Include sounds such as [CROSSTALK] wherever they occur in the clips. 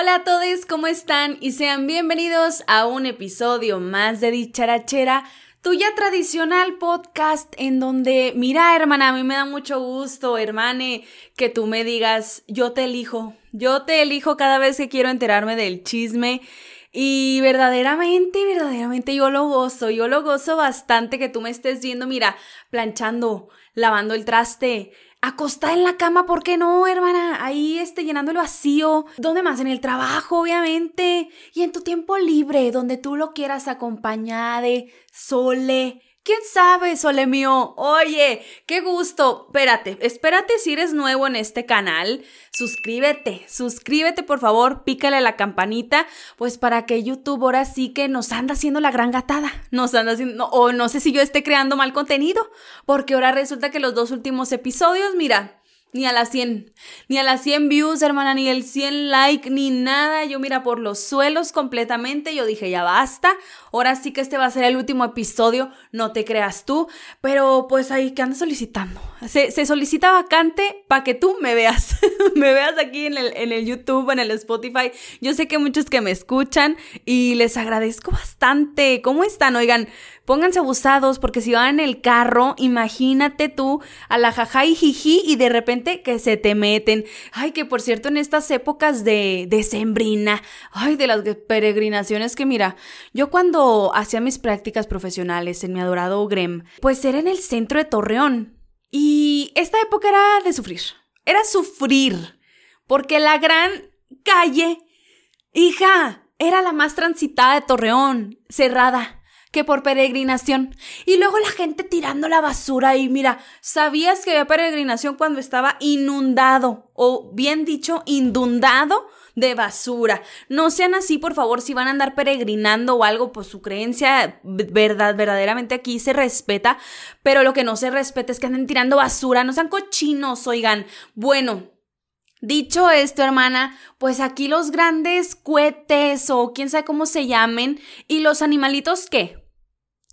Hola a todos, ¿cómo están? Y sean bienvenidos a un episodio más de Dicharachera, tu ya tradicional podcast en donde, mira hermana, a mí me da mucho gusto, hermane, que tú me digas, yo te elijo, yo te elijo cada vez que quiero enterarme del chisme. Y verdaderamente, verdaderamente yo lo gozo, yo lo gozo bastante que tú me estés viendo, mira, planchando, lavando el traste, acostada en la cama, ¿por qué no, hermana? Ahí este, llenando el vacío. ¿Dónde más? En el trabajo, obviamente. Y en tu tiempo libre, donde tú lo quieras acompañade, sole. ¿Quién sabe, sole mío? Oye, qué gusto. Espérate, espérate si eres nuevo en este canal. Suscríbete, suscríbete por favor, pícale la campanita, pues para que YouTube ahora sí que nos anda haciendo la gran gatada. Nos anda haciendo, o no sé si yo esté creando mal contenido, porque ahora resulta que los dos últimos episodios, mira, ni a las 100, ni a las 100 views, hermana, ni el 100 like, ni nada. Yo mira por los suelos completamente. Yo dije, ya basta. Ahora sí que este va a ser el último episodio, no te creas tú. Pero pues ahí que ando solicitando. Se, se solicita vacante para que tú me veas. [LAUGHS] me veas aquí en el, en el YouTube, en el Spotify. Yo sé que muchos que me escuchan y les agradezco bastante. ¿Cómo están? Oigan, pónganse abusados porque si van en el carro, imagínate tú a la jaja y jiji y de repente que se te meten. Ay, que por cierto, en estas épocas de, de sembrina, ay, de las peregrinaciones que mira, yo cuando hacía mis prácticas profesionales en mi adorado Grem, pues era en el centro de Torreón. Y esta época era de sufrir, era sufrir, porque la gran calle, hija, era la más transitada de Torreón, cerrada que por peregrinación. Y luego la gente tirando la basura y mira, ¿sabías que había peregrinación cuando estaba inundado o bien dicho, inundado? de basura. No sean así, por favor, si van a andar peregrinando o algo, pues su creencia verdad, verdaderamente aquí se respeta, pero lo que no se respeta es que anden tirando basura, no sean cochinos, oigan. Bueno, Dicho esto, hermana, pues aquí los grandes cohetes o quién sabe cómo se llamen, y los animalitos, ¿qué?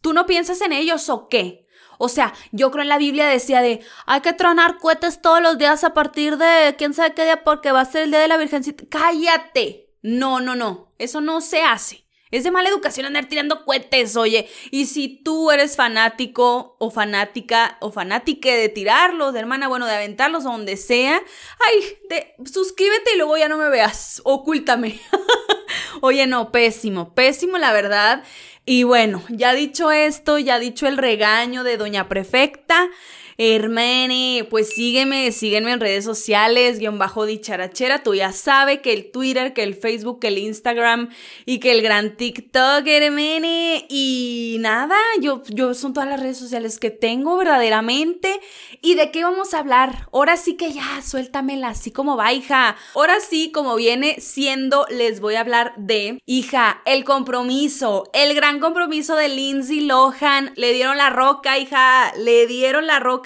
¿Tú no piensas en ellos o qué? O sea, yo creo en la Biblia decía de hay que tronar cohetes todos los días a partir de quién sabe qué día porque va a ser el día de la Virgencita. ¡Cállate! No, no, no. Eso no se hace. Es de mala educación andar tirando cohetes, oye. Y si tú eres fanático o fanática o fanática de tirarlos, de hermana, bueno, de aventarlos donde sea, ay, suscríbete y luego ya no me veas. Ocúltame. [LAUGHS] oye, no, pésimo, pésimo, la verdad. Y bueno, ya dicho esto, ya dicho el regaño de Doña Prefecta, Hermene, pues sígueme, sígueme en redes sociales, guion bajo dicharachera. Tú ya sabes que el Twitter, que el Facebook, que el Instagram y que el gran TikTok, hermene. Y nada, yo, yo son todas las redes sociales que tengo verdaderamente. ¿Y de qué vamos a hablar? Ahora sí que ya, suéltamela así como va, hija. Ahora sí, como viene siendo, les voy a hablar de, hija, el compromiso, el gran compromiso de Lindsay Lohan. Le dieron la roca, hija, le dieron la roca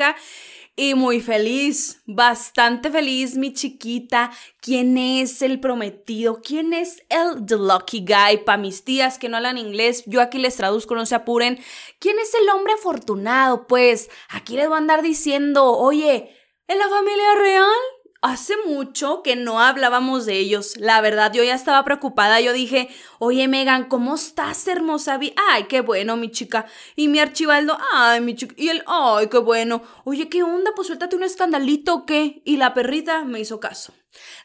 y muy feliz, bastante feliz, mi chiquita. ¿Quién es el prometido? ¿Quién es el The Lucky Guy? Para mis tías que no hablan inglés, yo aquí les traduzco, no se apuren. ¿Quién es el hombre afortunado? Pues aquí les voy a andar diciendo, oye, ¿en la familia real? Hace mucho que no hablábamos de ellos. La verdad, yo ya estaba preocupada. Yo dije, oye, Megan, ¿cómo estás, hermosa? Ay, qué bueno, mi chica. Y mi archivaldo, ay, mi chica. Y él, ay, qué bueno. Oye, ¿qué onda? Pues suéltate un escandalito, ¿o ¿qué? Y la perrita me hizo caso.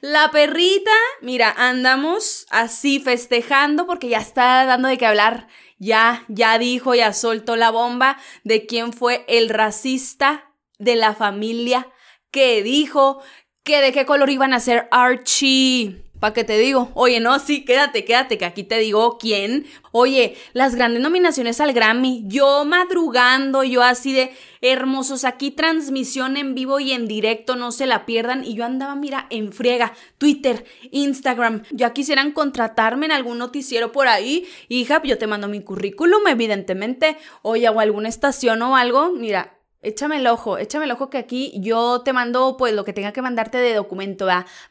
La perrita, mira, andamos así festejando porque ya está dando de qué hablar. Ya, ya dijo, ya soltó la bomba de quién fue el racista de la familia que dijo que de qué color iban a ser Archie. ¿Para qué te digo? Oye, no, sí, quédate, quédate, que aquí te digo quién. Oye, las grandes nominaciones al Grammy. Yo madrugando, yo así de hermosos, aquí transmisión en vivo y en directo, no se la pierdan. Y yo andaba, mira, en friega, Twitter, Instagram. Ya quisieran contratarme en algún noticiero por ahí. Hija, yo te mando mi currículum, evidentemente. Oye, o alguna estación o algo. Mira, Échame el ojo, échame el ojo que aquí yo te mando pues lo que tenga que mandarte de documento.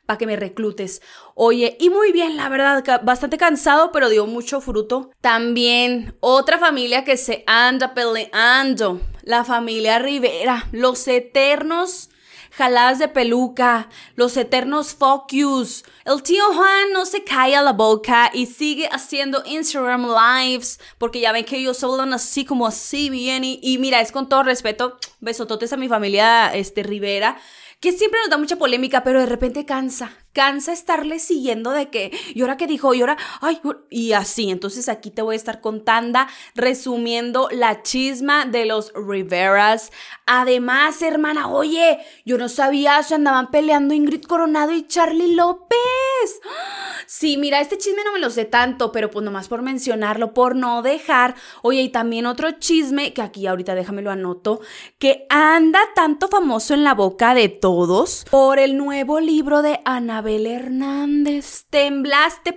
Para que me reclutes. Oye, y muy bien, la verdad, bastante cansado, pero dio mucho fruto. También otra familia que se anda peleando, la familia Rivera, los eternos jaladas de peluca, los eternos focus. El tío Juan no se calla la boca y sigue haciendo Instagram lives porque ya ven que ellos hablan así como así bien y, y mira, es con todo respeto, besototes a mi familia este, Rivera que siempre nos da mucha polémica, pero de repente cansa, cansa estarle siguiendo de que, y ahora que dijo, y ahora, ay, y así. Entonces aquí te voy a estar contando, resumiendo la chisma de los Riveras. Además, hermana, oye, yo no sabía, se andaban peleando Ingrid Coronado y Charlie López. Sí, mira, este chisme no me lo sé tanto, pero pues nomás por mencionarlo, por no dejar. Oye, y también otro chisme, que aquí ahorita déjame lo anoto, que anda tanto famoso en la boca de todo por el nuevo libro de Anabel Hernández. Temblaste,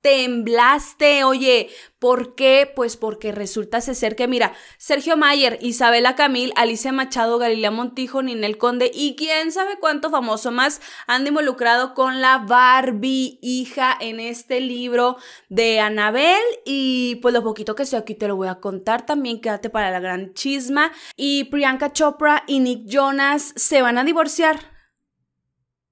temblaste, oye, ¿por qué? Pues porque resulta ser que, mira, Sergio Mayer, Isabela Camil, Alicia Machado, Galilea Montijo, Ninel Conde y quién sabe cuánto famoso más han involucrado con la Barbie hija en este libro de Anabel y pues lo poquito que sé aquí te lo voy a contar también, quédate para la gran chisma y Priyanka Chopra y Nick Jonas se van a divorciar.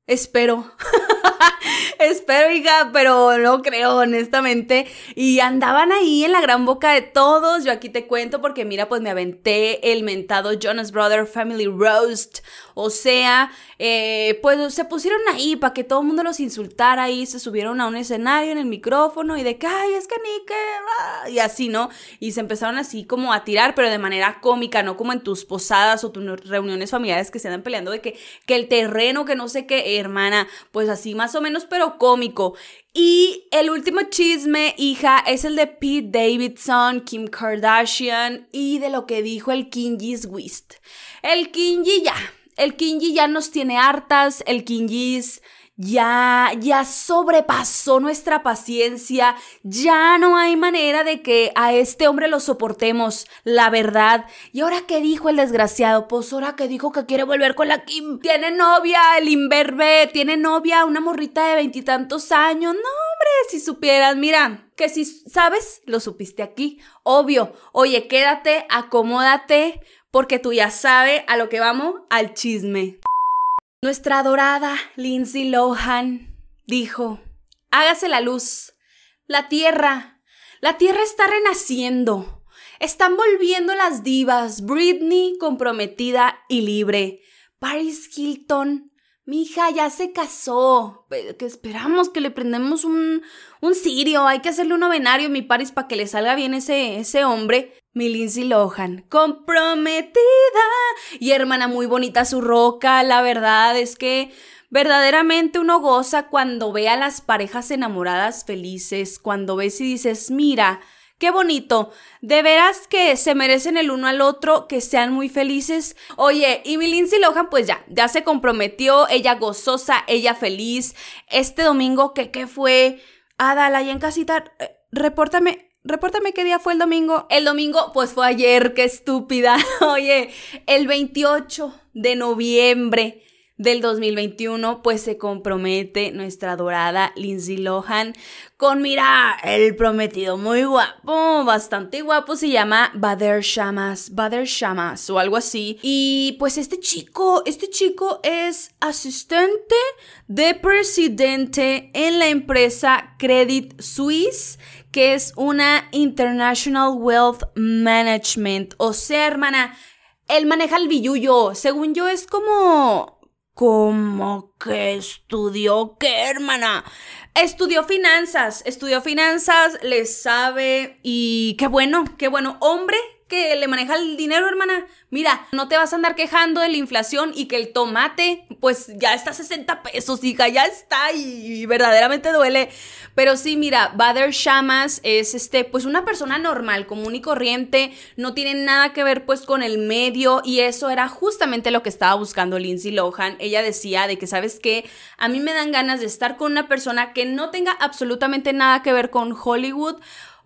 Espero. [LAUGHS] Espero, hija, pero no creo, honestamente. Y andaban ahí en la gran boca de todos. Yo aquí te cuento porque, mira, pues me aventé el mentado Jonas Brother Family Roast. O sea, eh, pues se pusieron ahí para que todo el mundo los insultara y se subieron a un escenario en el micrófono y de que, ay, es que ni que. Y así, ¿no? Y se empezaron así como a tirar, pero de manera cómica, no como en tus posadas o tus reuniones familiares que se andan peleando de que, que el terreno, que no sé qué, hermana. Pues así más o menos, pero cómico. Y el último chisme, hija, es el de Pete Davidson, Kim Kardashian y de lo que dijo el Kingis Wist. El Kingi ya el Kinji ya nos tiene hartas, el Kinjis ya, ya sobrepasó nuestra paciencia, ya no hay manera de que a este hombre lo soportemos, la verdad. ¿Y ahora qué dijo el desgraciado? Pues ahora que dijo que quiere volver con la Kim. Tiene novia, el imberbe, tiene novia, una morrita de veintitantos años. No, hombre, si supieras, mira, que si sabes, lo supiste aquí. Obvio. Oye, quédate, acomódate porque tú ya sabes a lo que vamos, al chisme. Nuestra adorada Lindsay Lohan dijo, hágase la luz, la tierra, la tierra está renaciendo, están volviendo las divas, Britney comprometida y libre, Paris Hilton, mi hija ya se casó, que esperamos que le prendemos un, un cirio, hay que hacerle un novenario, mi Paris, para que le salga bien ese, ese hombre mi Lindsay Lohan, comprometida. Y hermana, muy bonita su roca, la verdad es que verdaderamente uno goza cuando ve a las parejas enamoradas felices, cuando ves y dices, mira, Qué bonito. De veras que se merecen el uno al otro, que sean muy felices. Oye, y mi Lindsay Lohan, pues ya, ya se comprometió, ella gozosa, ella feliz. Este domingo, ¿qué, qué fue? Adala, y en casita, eh, repórtame, Repórtame qué día fue el domingo. El domingo, pues fue ayer, qué estúpida. [LAUGHS] Oye, el 28 de noviembre del 2021, pues se compromete nuestra adorada Lindsay Lohan con, mira, el prometido muy guapo, bastante guapo, se llama Bader Shamas, Bader Shamas o algo así. Y pues este chico, este chico es asistente de presidente en la empresa Credit Suisse que es una International Wealth Management. O sea, hermana, él maneja el billuyo. Según yo, es como. Como que estudió qué, hermana? Estudió finanzas, estudió finanzas, le sabe y qué bueno, qué bueno. Hombre que le maneja el dinero, hermana. Mira, no te vas a andar quejando de la inflación y que el tomate, pues ya está a 60 pesos, hija, ya está y, verdaderamente duele. Pero sí, mira, Bader Shamas es este, pues una persona normal, común y corriente, no tiene nada que ver pues con el medio y eso era justamente lo que estaba buscando Lindsay Lohan. Ella decía de que, ¿sabes qué? A mí me dan ganas de estar con una persona que no tenga absolutamente nada que ver con Hollywood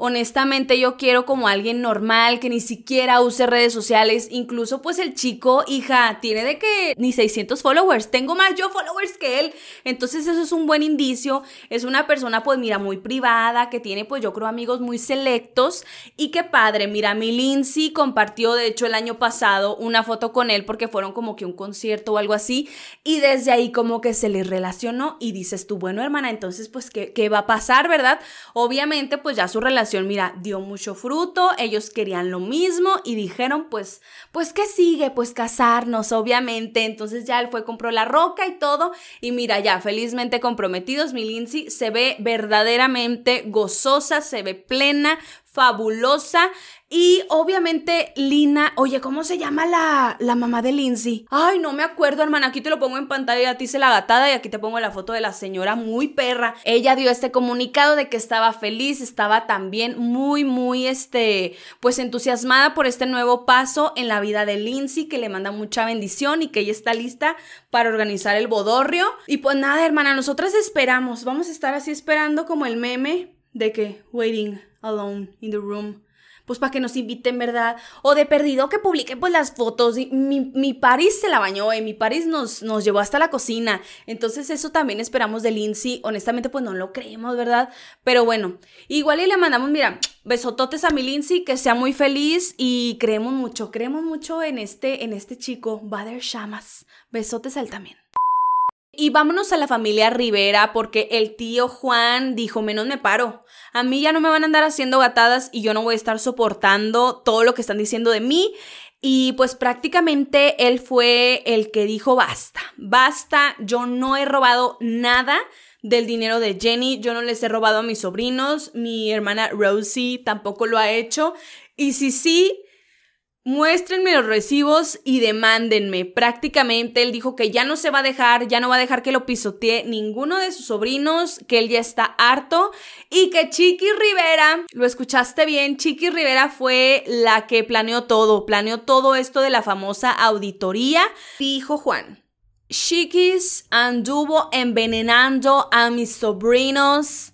honestamente yo quiero como alguien normal que ni siquiera use redes sociales, incluso pues el chico, hija, tiene de que ni 600 followers, tengo más yo followers que él, entonces eso es un buen indicio, es una persona pues mira muy privada, que tiene pues yo creo amigos muy selectos. Y qué padre, mira, mi Lindsay compartió de hecho el año pasado una foto con él porque fueron como que un concierto o algo así. Y desde ahí como que se les relacionó y dices tú, bueno hermana, entonces pues ¿qué, qué va a pasar, verdad? Obviamente pues ya su relación mira, dio mucho fruto, ellos querían lo mismo y dijeron, pues, pues, ¿qué sigue? Pues casarnos, obviamente. Entonces ya él fue, compró la roca y todo. Y mira, ya felizmente comprometidos, mi Lindsay se ve verdaderamente gozosa, se ve plena, fabulosa. Y obviamente Lina, oye, ¿cómo se llama la, la mamá de Lindsay? Ay, no me acuerdo, hermana. Aquí te lo pongo en pantalla, a ti se la gatada y aquí te pongo la foto de la señora muy perra. Ella dio este comunicado de que estaba feliz, estaba también muy, muy, este, pues entusiasmada por este nuevo paso en la vida de Lindsay, que le manda mucha bendición y que ella está lista para organizar el bodorrio. Y pues nada, hermana, nosotras esperamos, vamos a estar así esperando como el meme de que waiting alone in the room pues para que nos inviten, ¿verdad? O de perdido que publiquen pues las fotos. Mi, mi Paris se la bañó, y mi Paris nos, nos llevó hasta la cocina. Entonces eso también esperamos de Lindsay. Honestamente pues no lo creemos, ¿verdad? Pero bueno, igual y le mandamos, mira, besototes a mi Lindsay, que sea muy feliz y creemos mucho, creemos mucho en este, en este chico, Bader Shamas. Besotes a él también. Y vámonos a la familia Rivera porque el tío Juan dijo, menos me paro. A mí ya no me van a andar haciendo gatadas y yo no voy a estar soportando todo lo que están diciendo de mí. Y pues prácticamente él fue el que dijo, basta, basta, yo no he robado nada del dinero de Jenny, yo no les he robado a mis sobrinos, mi hermana Rosie tampoco lo ha hecho. Y si sí, Muéstrenme los recibos y demándenme. Prácticamente él dijo que ya no se va a dejar, ya no va a dejar que lo pisotee ninguno de sus sobrinos, que él ya está harto y que Chiqui Rivera, lo escuchaste bien, Chiqui Rivera fue la que planeó todo, planeó todo esto de la famosa auditoría. Dijo Juan, Chiquis anduvo envenenando a mis sobrinos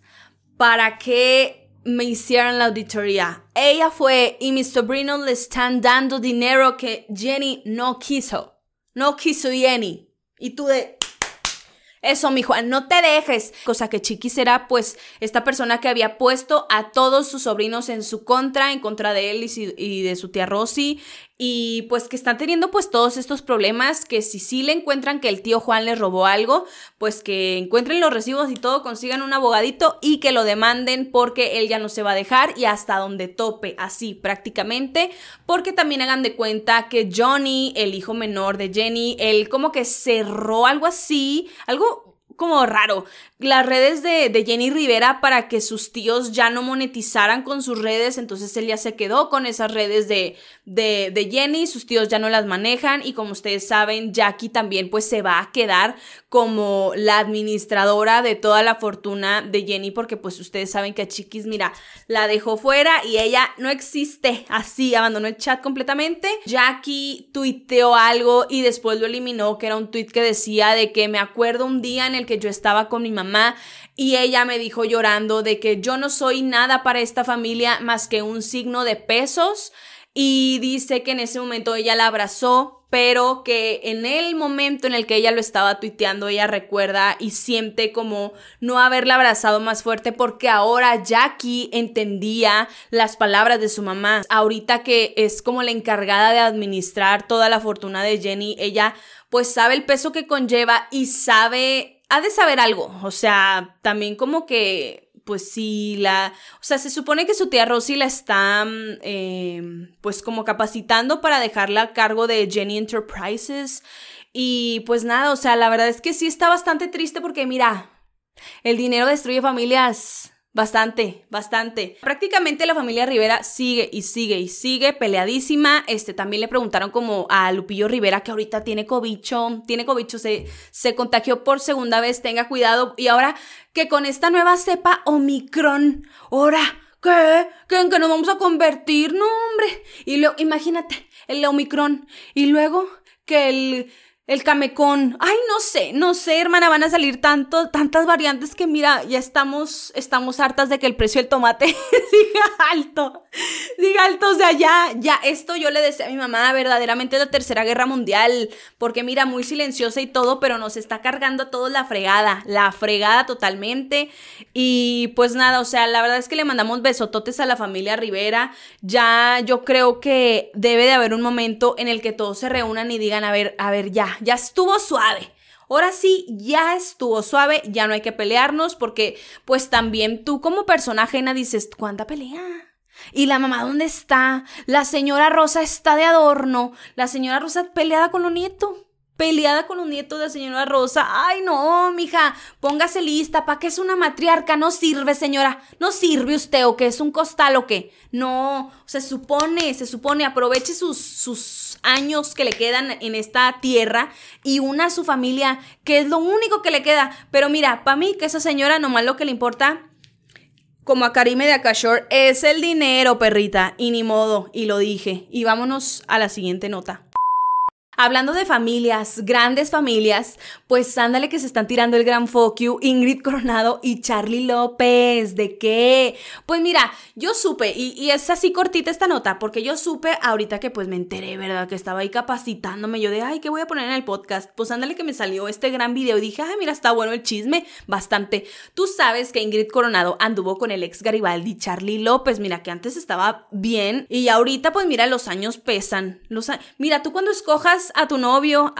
para que me hicieron la auditoría. Ella fue y mis sobrinos le están dando dinero que Jenny no quiso. No quiso Jenny. Y tú de... Eso, mi Juan, no te dejes. Cosa que Chiqui será, pues, esta persona que había puesto a todos sus sobrinos en su contra, en contra de él y, de su tía Rosy, y pues que están teniendo pues todos estos problemas que si sí le encuentran que el tío Juan les robó algo, pues que encuentren los recibos y todo, consigan un abogadito y que lo demanden porque él ya no se va a dejar y hasta donde tope, así prácticamente, porque también hagan de cuenta que Johnny, el hijo menor de Jenny, él como que cerró algo así, algo como raro. Las redes de, de, Jenny Rivera para que sus tíos ya no monetizaran con sus redes, entonces él ya se quedó con esas redes de, de, de, Jenny, sus tíos ya no las manejan y como ustedes saben, Jackie también pues se va a quedar como la administradora de toda la fortuna de Jenny porque pues ustedes saben que a Chiquis, mira, la dejó fuera y ella no existe, así abandonó el chat completamente. Jackie tuiteó algo y después lo eliminó, que era un tweet que decía de que me acuerdo un día en el que yo estaba con mi mamá y ella me dijo llorando de que yo no soy nada para esta familia más que un signo de pesos y dice que en ese momento ella la abrazó, pero que en el momento en el que ella lo estaba tuiteando, ella recuerda y siente como no haberla abrazado más fuerte porque ahora Jackie entendía las palabras de su mamá. Ahorita que es como la encargada de administrar toda la fortuna de Jenny, ella pues sabe el peso que conlleva y sabe ha de saber algo, o sea, también como que, pues sí, la, o sea, se supone que su tía Rosy la está, mm, em, pues como capacitando para dejarla a cargo de Jenny Enterprises. Y pues nada, o sea, la verdad es que sí está bastante triste porque mira, el dinero destruye familias, Bastante, bastante. Prácticamente la familia Rivera sigue y sigue y sigue peleadísima. Este, también le preguntaron como a Lupillo Rivera que ahorita tiene cobicho, tiene cobicho, se, se contagió por segunda vez, tenga cuidado. Y ahora que con esta nueva cepa Omicron, ahora, ¿qué? ¿Qué? ¿En qué nos vamos a convertir? No, hombre. Y luego, imagínate, el Omicron. Y luego que el el camecón. Ay, no sé, no sé, hermana, van a salir tanto, tantas variantes que mira, ya estamos, estamos hartas de que el precio del tomate [LAUGHS] siga alto. Siga alto, o sea, ya, ya, esto yo le decía a mi mamá, verdaderamente la tercera guerra mundial, porque mira, muy silenciosa y todo, pero nos está cargando a todos la fregada, la fregada totalmente. Y pues nada, o sea, la verdad es que le mandamos besototes a la familia Rivera. Ya yo creo que debe de haber un momento en el que todos se reúnan y digan, a ver, a ver, ya, ya, estuvo suave. Ahora sí, ya estuvo suave, ya no hay que pelearnos porque pues también tú como personaje ajena dices, ¿cuánta pelea? ¿Y la mamá dónde está? La señora Rosa está de adorno. La señora Rosa peleada con los nietos peleada con los nietos de señora Rosa. Ay, no, mija, póngase lista. ¿Para qué es una matriarca? No sirve, señora. No sirve usted o qué es un costal o qué. No, se supone, se supone, aproveche sus, sus años que le quedan en esta tierra y una a su familia, que es lo único que le queda. Pero mira, para mí que esa señora nomás lo que le importa como a Karime de Akashore, es el dinero, perrita, y ni modo, y lo dije. Y vámonos a la siguiente nota. Hablando de familias, grandes familias, pues ándale que se están tirando el gran fuck Ingrid [LAUGHS] Coronado y Charlie López. ¿De qué? Pues mira, yo supe, y, es así cortita esta nota, porque yo supe ahorita que pues me enteré, ¿verdad? Que estaba ahí capacitándome. Yo de, ay, ¿qué voy a poner en el podcast? Pues ándale que me salió este gran video y dije, ay, mira, está bueno el chisme, bastante. Tú sabes que Ingrid Coronado anduvo con el ex Garibaldi, Charlie López. Mira, que antes estaba bien y ahorita pues mira, los años pesan. Los mira, tú cuando escojas a tu novio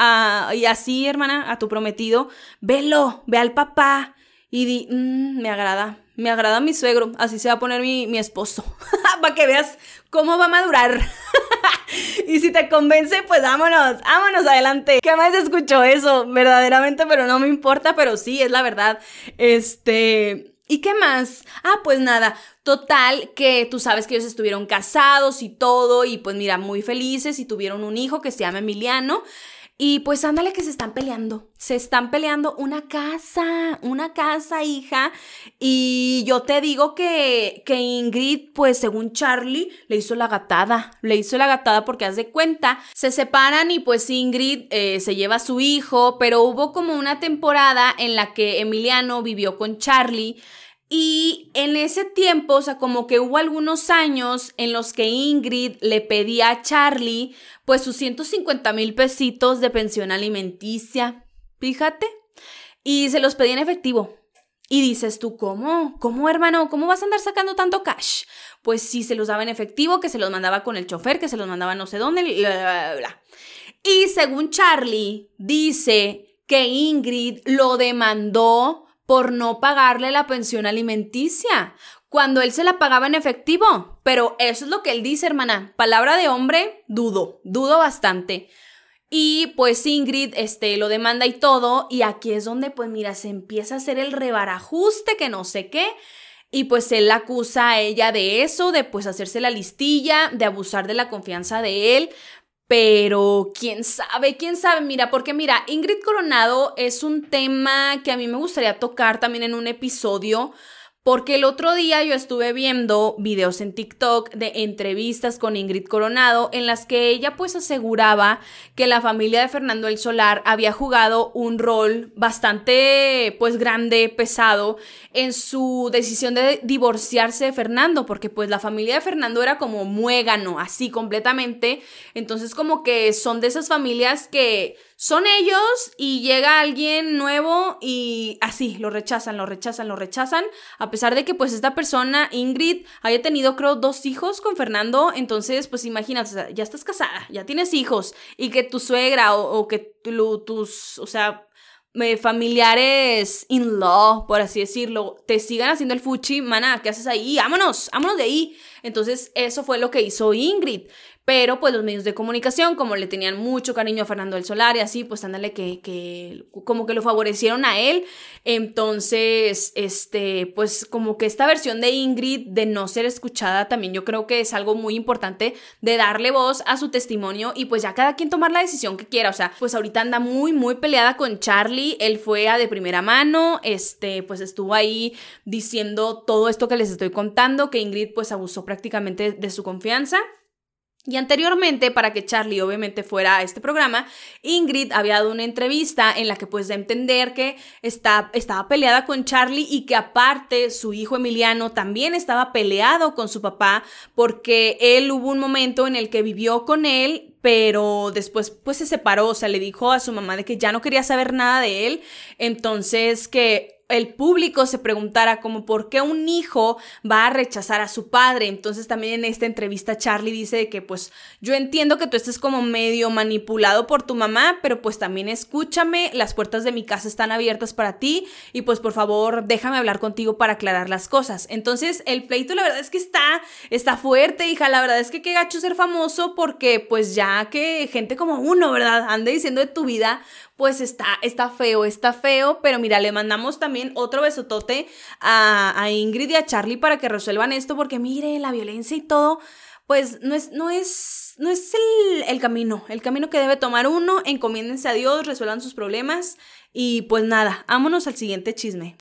y así, hermana, a tu prometido, velo, ve al papá y di, mm, me agrada, me agrada mi suegro, así se va a poner mi, mi esposo, [LAUGHS] para que veas cómo va a madurar. [LAUGHS] y si te convence, pues vámonos, vámonos adelante. ¿Qué más escuchó eso? Verdaderamente, pero no me importa, pero sí, es la verdad. Este... ¿Y qué más? Ah, pues nada, total que tú sabes que ellos estuvieron casados y todo y pues mira, muy felices y tuvieron un hijo que se llama Emiliano. Y pues ándale que se están peleando, se están peleando una casa, una casa, hija. Y yo te digo que, que Ingrid, pues según Charlie, le hizo la gatada, le hizo la gatada porque haz de cuenta, se separan y pues Ingrid eh, se lleva a su hijo, pero hubo como una temporada en la que Emiliano vivió con Charlie. Y en ese tiempo, o sea, como que hubo algunos años en los que Ingrid le pedía a Charlie, pues sus 150 mil pesitos de pensión alimenticia. Fíjate. Y se los pedía en efectivo. Y dices tú, ¿cómo? ¿Cómo, hermano? ¿Cómo vas a andar sacando tanto cash? Pues sí, se los daba en efectivo, que se los mandaba con el chofer, que se los mandaba no sé dónde, bla, bla, bla. Y según Charlie, dice que Ingrid lo demandó por no pagarle la pensión alimenticia, cuando él se la pagaba en efectivo. Pero eso es lo que él dice, hermana. Palabra de hombre, dudo, dudo bastante. Y pues Ingrid este, lo demanda y todo, y aquí es donde pues mira, se empieza a hacer el rebarajuste que no sé qué. Y pues él la acusa a ella de eso, de pues hacerse la listilla, de abusar de la confianza de él. Pero quién sabe, quién sabe, mira, porque mira, Ingrid Coronado es un tema que a mí me gustaría tocar también en un episodio porque el otro día yo estuve viendo videos en TikTok de entrevistas con Ingrid Coronado en las que ella pues aseguraba que la familia de Fernando el Solar había jugado un rol bastante pues grande, pesado en su decisión de divorciarse de Fernando, porque pues la familia de Fernando era como muégano, así completamente. Entonces como que son de esas familias que son ellos y llega alguien nuevo y así, lo rechazan, lo rechazan, lo rechazan, a pesar de que pues esta persona, Ingrid, haya tenido creo dos hijos con Fernando, entonces pues imagínate, ya estás casada, ya tienes hijos y que tu suegra o, que tus, o sea, familiares in law, por así decirlo, te sigan haciendo el fuchi, mana, ¿qué haces ahí? Vámonos, vámonos de ahí. Entonces, eso fue lo que hizo Ingrid. Pero pues los medios de comunicación, como le tenían mucho cariño a Fernando del Solar y así, pues ándale que, que como que lo favorecieron a él. Entonces, este, pues como que esta versión de Ingrid de no ser escuchada también yo creo que es algo muy importante de darle voz a su testimonio y pues ya cada quien tomar la decisión que quiera. O sea, pues ahorita anda muy, muy peleada con Charlie. Él fue a de primera mano, este, pues estuvo ahí diciendo todo esto que les estoy contando, que Ingrid pues abusó prácticamente de su confianza. Y anteriormente, para que Charlie obviamente fuera a este programa, Ingrid había dado una entrevista en la que pues a entender que está, estaba peleada con Charlie y que aparte su hijo Emiliano también estaba peleado con su papá porque él hubo un momento en el que vivió con él, pero después pues se separó, o sea, le dijo a su mamá de que ya no quería saber nada de él, entonces que el público se preguntara como por qué un hijo va a rechazar a su padre. Entonces también en esta entrevista Charlie dice que pues yo entiendo que tú estés como medio manipulado por tu mamá, pero pues también escúchame, las puertas de mi casa están abiertas para ti y pues por favor déjame hablar contigo para aclarar las cosas. Entonces el pleito la verdad es que está, está fuerte, hija, la verdad es que qué gacho ser famoso porque pues ya que gente como uno, ¿verdad? Ande diciendo de tu vida, pues está, está feo, está feo, pero mira, le mandamos también otro besotote a, Ingrid y a Charlie para que resuelvan esto, porque mire, la violencia y todo, pues no es, no es, no es el, el camino, el camino que debe tomar uno, encomiéndense a Dios, resuelvan sus problemas y pues nada, vámonos al siguiente chisme.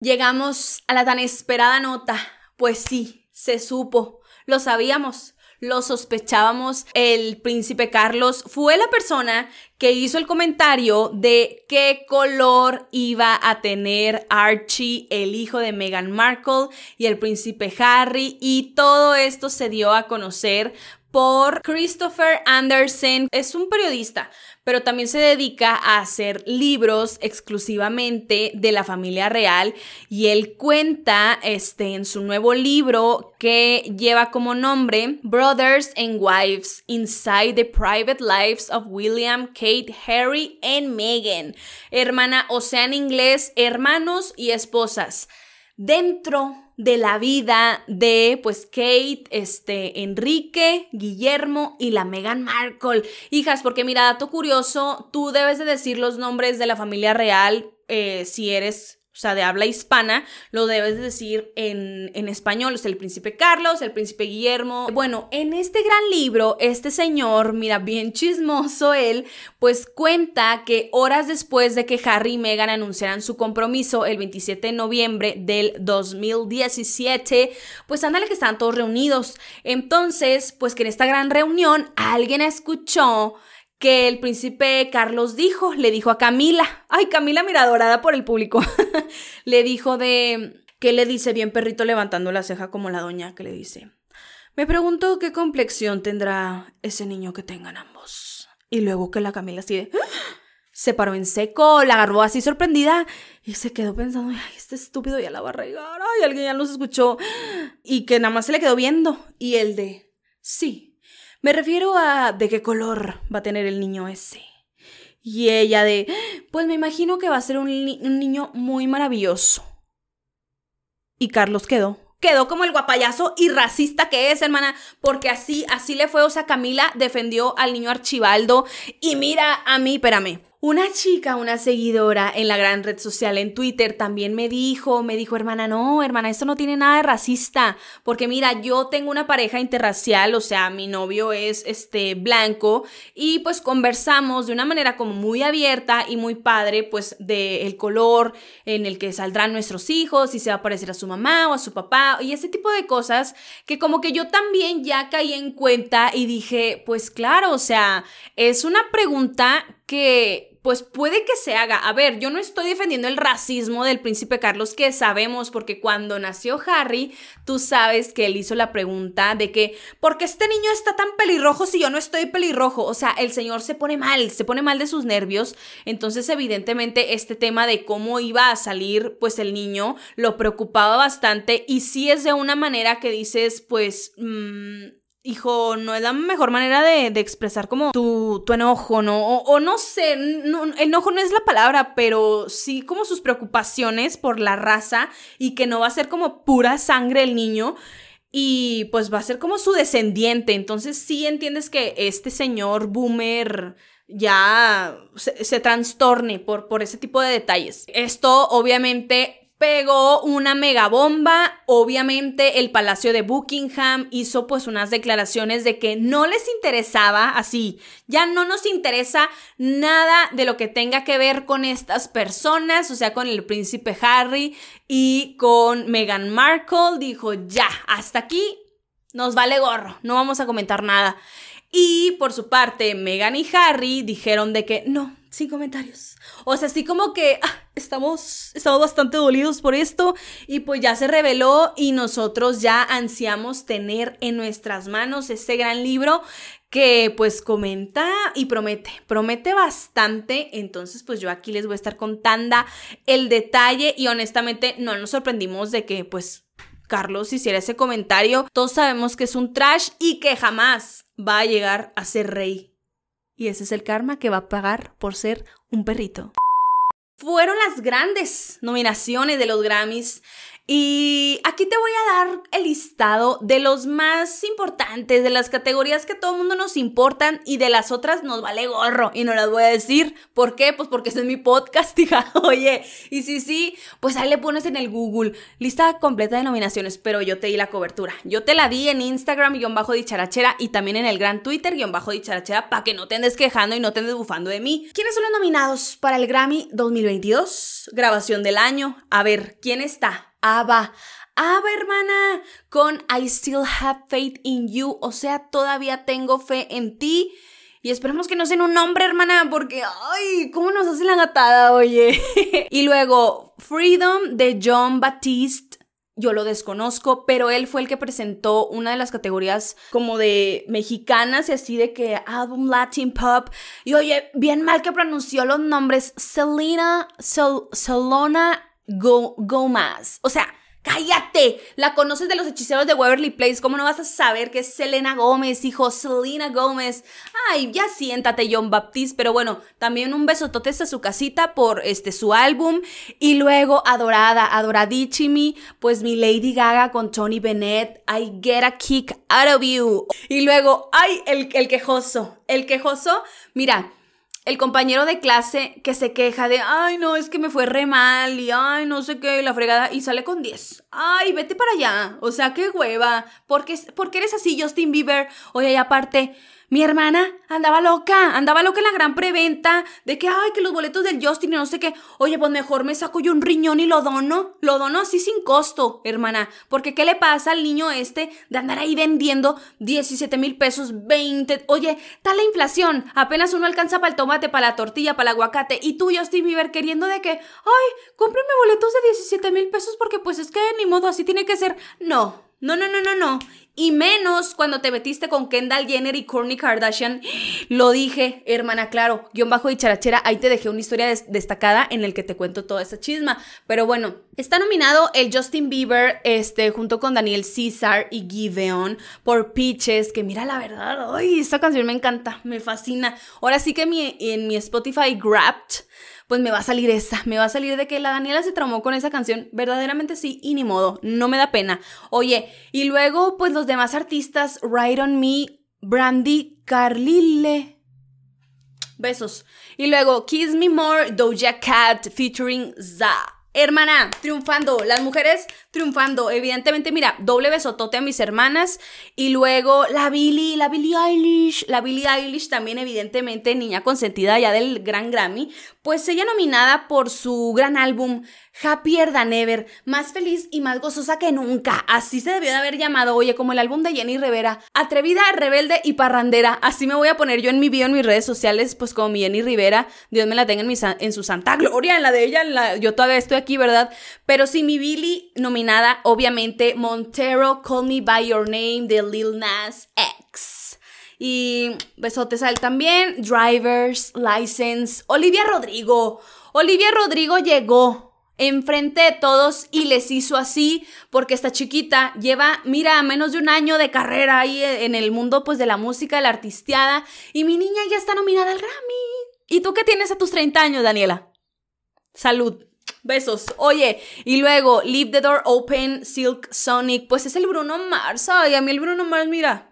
Llegamos a la tan esperada nota, pues sí, se supo, lo sabíamos lo sospechábamos, el príncipe Carlos. Fue la persona que hizo el comentario de qué color iba a tener Archie, el hijo de Meghan Markle y el príncipe Harry, y todo esto se dio a conocer por Christopher Anderson. Es un periodista, pero también se dedica a hacer libros exclusivamente de la familia real y él cuenta este, en su nuevo libro que lleva como nombre Brothers and Wives Inside the Private Lives of William, Kate, Harry and Meghan. Hermana, o sea en inglés, hermanos y esposas. Dentro de la vida de pues Kate, este Enrique, Guillermo y la Meghan Markle. Hijas, porque mira, dato curioso, tú debes de decir los nombres de la familia real eh, si eres o sea, de habla hispana, lo debes decir en, en español. Es el príncipe Carlos, el príncipe Guillermo. Bueno, en este gran libro, este señor, mira, bien chismoso él, pues cuenta que horas después de que Harry y Meghan anunciaran su compromiso el 27 de noviembre del 2017, pues ándale que estaban todos reunidos. Entonces, pues que en esta gran reunión alguien escuchó que el príncipe Carlos dijo, le dijo a Camila, ay Camila mira adorada por el público, [LAUGHS] le dijo de, ¿qué le dice bien perrito levantando la ceja como la doña que le dice? Me pregunto qué complexión tendrá ese niño que tengan ambos. Y luego que la Camila así de, se paró en seco, la agarró así sorprendida y se quedó pensando, ay, este estúpido ya la va a regar, ay, alguien ya nos escuchó. Y que nada más se le quedó viendo. Y el de, sí, me refiero a de qué color va a tener el niño ese. Y ella de, pues me imagino que va a ser un, niño muy maravilloso. Y Carlos quedó. Quedó como el guapayazo y racista que es, hermana, porque así, así le fue. O sea, Camila defendió al niño Archibaldo. Y mira a mí, espérame. Una chica, una seguidora en la gran red social en Twitter también me dijo, me dijo, hermana, no, hermana, esto no tiene nada de racista, porque mira, yo tengo una pareja interracial, o sea, mi novio es este blanco y pues conversamos de una manera como muy abierta y muy padre, pues de el color en el que saldrán nuestros hijos, si se va a parecer a su mamá o a su papá y ese tipo de cosas que como que yo también ya caí en cuenta y dije, pues claro, o sea, es una pregunta que pues puede que se haga. A ver, yo no estoy defendiendo el racismo del príncipe Carlos, que sabemos, porque cuando nació Harry, tú sabes que él hizo la pregunta de que, ¿por qué este niño está tan pelirrojo si yo no estoy pelirrojo? O sea, el señor se pone mal, se pone mal de sus nervios. Entonces, evidentemente, este tema de cómo iba a salir, pues el niño lo preocupaba bastante. Y sí es de una manera que dices, pues... Mmm, hijo, no es la mejor manera de, expresar como tu, enojo, ¿no? O, no sé, enojo no es la palabra, pero sí como sus preocupaciones por la raza y que no va a ser como pura sangre el niño. y pues va a ser como su descendiente. Entonces sí entiendes que este señor boomer ya se, trastorne por, por ese tipo de detalles. Esto obviamente pegó una megabomba. Obviamente el Palacio de Buckingham hizo pues unas declaraciones de que no les interesaba así. Ya no nos interesa nada de lo que tenga que ver con estas personas, o sea, con el príncipe Harry y con Meghan Markle. Dijo, ya, hasta aquí nos vale gorro, no vamos a comentar nada. Y por su parte, Meghan y Harry dijeron de que no, sin comentarios. O sea, así como que ah, estamos, estamos bastante dolidos por esto y pues ya se reveló y nosotros ya ansiamos tener en nuestras manos este gran libro que pues comenta y promete, promete bastante, entonces pues yo aquí les voy a estar contando el detalle y honestamente no nos sorprendimos de que pues Carlos hiciera ese comentario, todos sabemos que es un trash y que jamás va a llegar a ser rey. Y ese es el karma que va a pagar por ser un perrito. Fueron las grandes nominaciones de los Grammys y aquí te voy a dar el listado de los más importantes, de las categorías que todo el mundo nos importan y de las otras nos vale gorro y no las voy a decir. ¿Por qué? Pues porque este es mi podcast, [LAUGHS] hija. Oye, y si sí, pues ahí le pones en el Google lista completa de nominaciones, pero yo te di la cobertura. Yo te la di en Instagram guion bajo dicharachera y también en el gran Twitter guion bajo dicharachera para que no te andes quejando y no te andes bufando de mí. ¿Quiénes son los nominados para el Grammy 2022? Grabación del año. A ver, ¿quién está? Ava. Ava, hermana, con I still have faith in you, o sea, todavía tengo fe en ti. Y esperemos que no sea un nombre, hermana, porque, ay, ¿cómo nos hace la gatada, oye? [LAUGHS] y luego, Freedom de John Baptiste. Yo lo desconozco, pero él fue el que presentó una de las categorías como de mexicanas y así de que álbum Latin Pop. Y oye, bien mal que pronunció los nombres. Selena, Sel Selona Go. O sea, cállate. La conoces de los hechiceros de Waverly Place. ¿Cómo no vas a saber que es Selena Gómez, hijo? Selena Gómez. Ay, ya siéntate, John Baptiste. Pero bueno, también un besotote a su casita por este su álbum. Y luego, adorada, adoradísimi, pues mi Lady Gaga con Tony Bennett. I get a kick out of you. Y luego, ay, el, el quejoso. El quejoso, mira el compañero de clase que se queja de, ay, no, es que me fue re mal y, ay, no sé qué, la fregada, y sale con 10. Ay, vete para allá. O sea, qué hueva. ¿Por qué, ¿Por qué eres así, Justin Bieber? Oye, y aparte, mi hermana andaba loca, andaba loca en la gran preventa de que, ay, que los boletos del Justin y no sé qué. Oye, pues mejor me saco yo un riñón y lo dono. Lo dono así sin costo, hermana. Porque, ¿qué le pasa al niño este de andar ahí vendiendo 17 mil pesos, 20? Oye, tal la inflación. Apenas uno alcanza para el tomate, para la tortilla, para el aguacate. Y tú, Justin Bieber, queriendo de que, ay, cómprenme boletos de 17 mil pesos porque, pues es que ni modo, así tiene que ser. No, no, no, no, no, no. Y menos cuando te metiste con Kendall Jenner y Kourtney Kardashian. Lo dije, hermana, claro, guion bajo y charachera, ahí te dejé una historia destacada en el que te cuento toda esa chisma. Pero bueno, está nominado el Justin Bieber, este, junto con Daniel Caesar y Giveon por Peaches, que mira la verdad, ay, esta canción me encanta, me fascina. Ahora sí que mi, en mi Spotify Grabbed pues me va a salir esa, me va a salir de que la Daniela se traumó con esa canción, verdaderamente sí, y ni modo, no me da pena. Oye, y luego pues los demás artistas, Ride on Me, Brandy Carlile. Besos. Y luego Kiss Me More, Doja Cat featuring Za. Hermana, triunfando, las mujeres triunfando. Evidentemente, mira, doble besotote a mis hermanas. Y luego la Billie, la Billie Eilish. La Billie Eilish también, evidentemente, niña consentida ya del gran Grammy. Pues ella nominada por su gran álbum Happier Than Ever, más feliz y más gozosa que nunca. Así se debió de haber llamado, oye, como el álbum de Jenny Rivera. Atrevida, rebelde y parrandera. Así me voy a poner yo en mi video, en mis redes sociales, pues como mi Jenny Rivera. Dios me la tenga en su santa gloria, en la de ella. En la, yo todavía estoy aquí, ¿verdad? Pero sí, mi Billy nominada, obviamente, Montero, Call Me By Your Name, de Lil Nas X. Y besotes a él también. Drivers, License, Olivia Rodrigo. Olivia Rodrigo llegó enfrente de todos y les hizo así porque esta chiquita lleva, mira, menos de un año de carrera ahí en el mundo pues de la música, de la artisteada y mi niña ya está nominada al Grammy. ¿Y tú qué tienes a tus 30 años, Daniela? Salud. Besos. Oye, y luego Leave the Door Open, Silk Sonic, pues es el Bruno Mars. Ay, a mí el Bruno Mars, mira,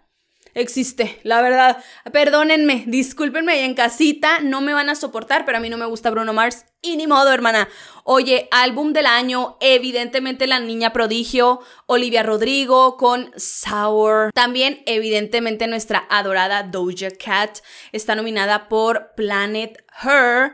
existe, la verdad. Perdónenme, discúlpenme en casita, no me van a soportar, pero a mí no me gusta Bruno Mars y ni modo, hermana. Oye, álbum del año, evidentemente La Niña Prodigio, Olivia Rodrigo con Sour. También, evidentemente, nuestra adorada Doja Cat está nominada por Planet Her.